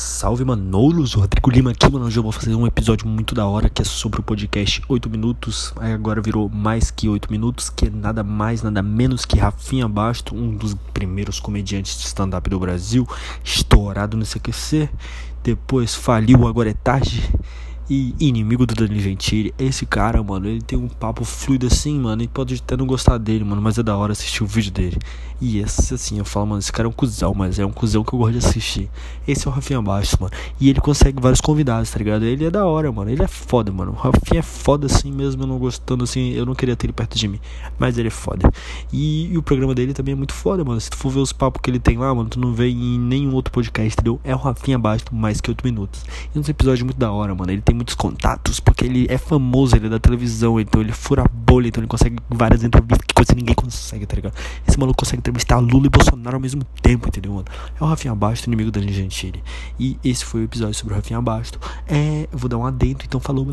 Salve Manolos, Rodrigo Lima aqui, mano. Hoje eu vou fazer um episódio muito da hora que é sobre o podcast 8 minutos. Aí agora virou mais que 8 minutos, que é nada mais, nada menos que Rafinha Basto, um dos primeiros comediantes de stand-up do Brasil, estourado no CQC. Depois faliu, agora é tarde e inimigo do Danilo Gentili. Esse cara, mano, ele tem um papo fluido assim, mano. E pode até não gostar dele, mano, mas é da hora assistir o vídeo dele. E esse, assim, eu falo, mano, esse cara é um cuzão, mas é um cuzão que eu gosto de assistir. Esse é o Rafinha Baixo, mano. E ele consegue vários convidados, tá ligado? Ele é da hora, mano. Ele é foda, mano. O Rafinha é foda assim mesmo, eu não gostando assim. Eu não queria ter ele perto de mim. Mas ele é foda. E, e o programa dele também é muito foda, mano. Se tu for ver os papos que ele tem lá, mano, tu não vê em nenhum outro podcast, entendeu? É o Rafinha Baixo mais que 8 minutos. E um episódio muito da hora, mano. Ele tem muitos contatos, porque ele é famoso, ele é da televisão, então ele fura bolha, então ele consegue várias entrevistas que coisa ninguém consegue, tá ligado? Esse maluco consegue entrevistar Lula e Bolsonaro ao mesmo tempo, entendeu, mano? É o Rafinha Basto, inimigo da Gentili. E esse foi o episódio sobre o Rafinha Basto. É, vou dar um adentro, então falou.